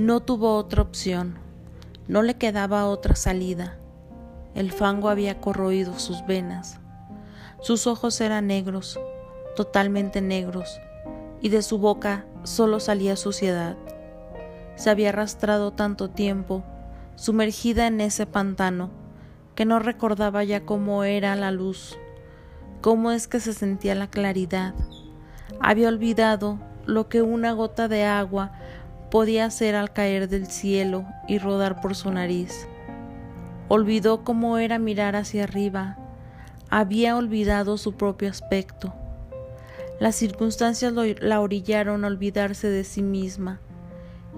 No tuvo otra opción, no le quedaba otra salida. El fango había corroído sus venas. Sus ojos eran negros, totalmente negros, y de su boca solo salía suciedad. Se había arrastrado tanto tiempo, sumergida en ese pantano, que no recordaba ya cómo era la luz, cómo es que se sentía la claridad. Había olvidado lo que una gota de agua podía hacer al caer del cielo y rodar por su nariz. Olvidó cómo era mirar hacia arriba, había olvidado su propio aspecto. Las circunstancias la orillaron a olvidarse de sí misma,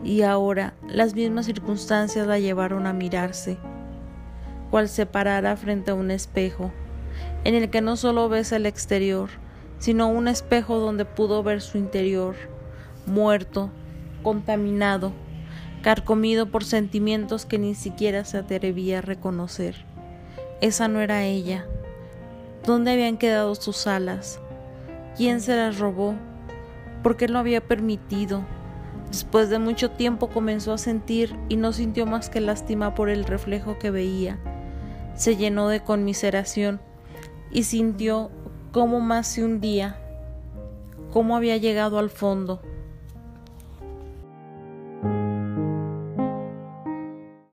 y ahora las mismas circunstancias la llevaron a mirarse, cual se parara frente a un espejo, en el que no solo ves el exterior, sino un espejo donde pudo ver su interior, muerto, contaminado, carcomido por sentimientos que ni siquiera se atrevía a reconocer. Esa no era ella. ¿Dónde habían quedado sus alas? ¿Quién se las robó? ¿Por qué lo había permitido? Después de mucho tiempo comenzó a sentir y no sintió más que lástima por el reflejo que veía. Se llenó de conmiseración y sintió cómo más se hundía, cómo había llegado al fondo